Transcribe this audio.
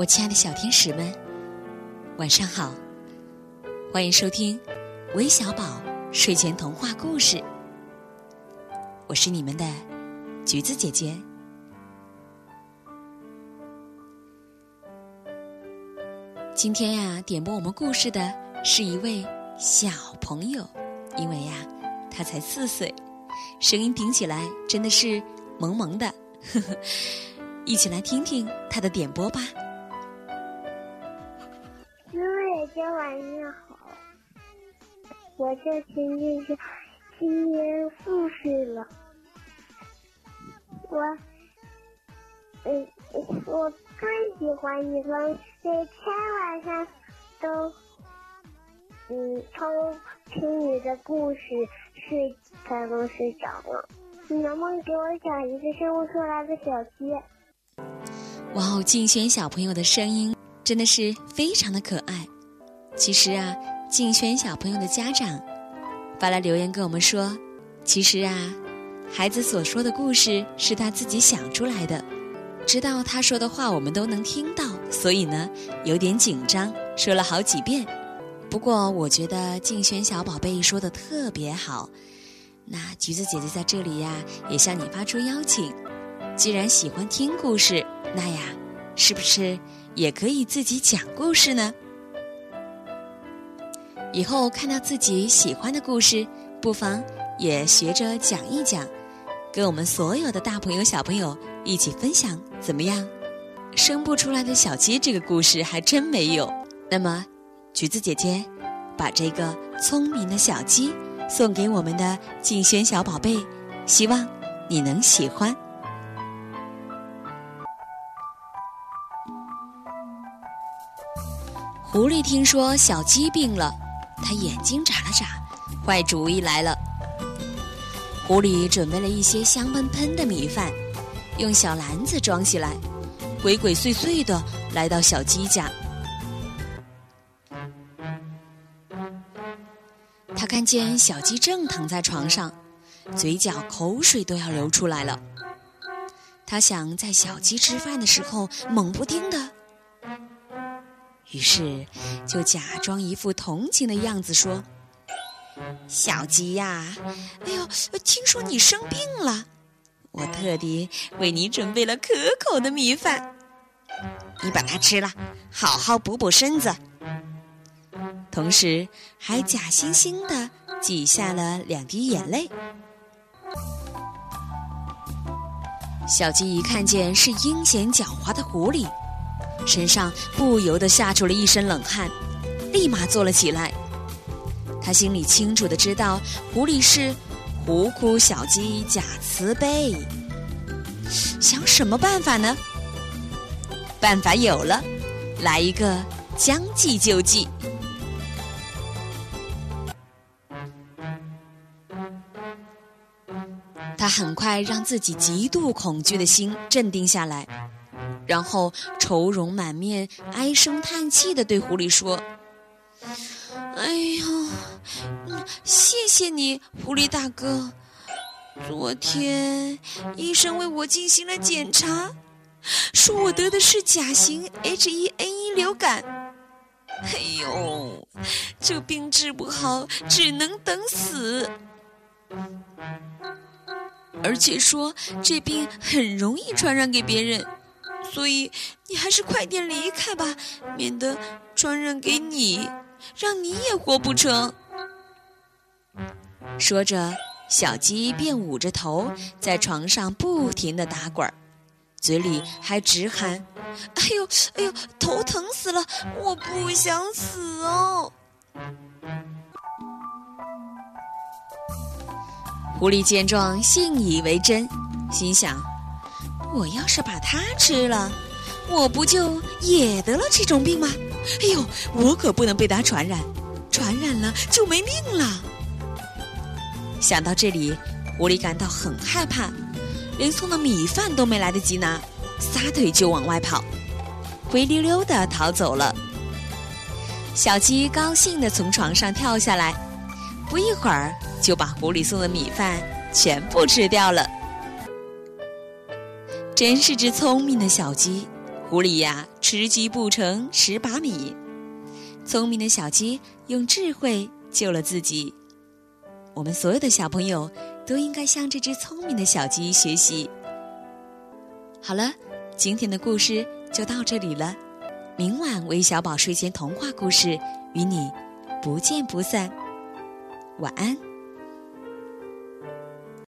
我亲爱的小天使们，晚上好！欢迎收听韦小宝睡前童话故事。我是你们的橘子姐姐。今天呀，点播我们故事的是一位小朋友，因为呀，他才四岁，声音听起来真的是萌萌的。呵呵，一起来听听他的点播吧。晚上好，我叫晴晴是今年四岁了。我，嗯，我最喜欢你们每天晚上都，嗯，偷听你的故事睡才能睡着了。你能不能给我讲一个生不出来的小鸡？哇哦，静轩小朋友的声音真的是非常的可爱。其实啊，静轩小朋友的家长发来留言跟我们说，其实啊，孩子所说的故事是他自己想出来的，知道他说的话我们都能听到，所以呢有点紧张，说了好几遍。不过我觉得静轩小宝贝说的特别好。那橘子姐姐在这里呀，也向你发出邀请。既然喜欢听故事，那呀，是不是也可以自己讲故事呢？以后看到自己喜欢的故事，不妨也学着讲一讲，跟我们所有的大朋友小朋友一起分享，怎么样？生不出来的小鸡这个故事还真没有。那么，橘子姐姐把这个聪明的小鸡。送给我们的静轩小宝贝，希望你能喜欢。狐狸听说小鸡病了，他眼睛眨了眨，坏主意来了。狐狸准备了一些香喷喷的米饭，用小篮子装起来，鬼鬼祟祟的来到小鸡家。他看见小鸡正躺在床上，嘴角口水都要流出来了。他想在小鸡吃饭的时候猛不丁的，于是就假装一副同情的样子说：“小鸡呀，哎呦，听说你生病了，我特地为你准备了可口的米饭，你把它吃了，好好补补身子。”同时，还假惺惺地挤下了两滴眼泪。小鸡一看见是阴险狡猾的狐狸，身上不由得吓出了一身冷汗，立马坐了起来。他心里清楚的知道，狐狸是狐哭小鸡假慈悲。想什么办法呢？办法有了，来一个将计就计。他很快让自己极度恐惧的心镇定下来，然后愁容满面、唉声叹气的对狐狸说：“哎呦，谢谢你，狐狸大哥。昨天医生为我进行了检查，说我得的是甲型 H1N1 流感。哎呦，这病治不好，只能等死。”而且说这病很容易传染给别人，所以你还是快点离开吧，免得传染给你，让你也活不成。说着，小鸡便捂着头在床上不停地打滚儿，嘴里还直喊：“哎呦，哎呦，头疼死了，我不想死哦。”狐狸见状，信以为真，心想：“我要是把它吃了，我不就也得了这种病吗？哎呦，我可不能被它传染，传染了就没命了。”想到这里，狐狸感到很害怕，连送的米饭都没来得及拿，撒腿就往外跑，灰溜溜的逃走了。小鸡高兴的从床上跳下来，不一会儿。就把狐狸送的米饭全部吃掉了，真是只聪明的小鸡。狐狸呀，吃鸡不成蚀把米。聪明的小鸡用智慧救了自己。我们所有的小朋友都应该向这只聪明的小鸡学习。好了，今天的故事就到这里了。明晚韦小宝睡前童话故事与你不见不散。晚安。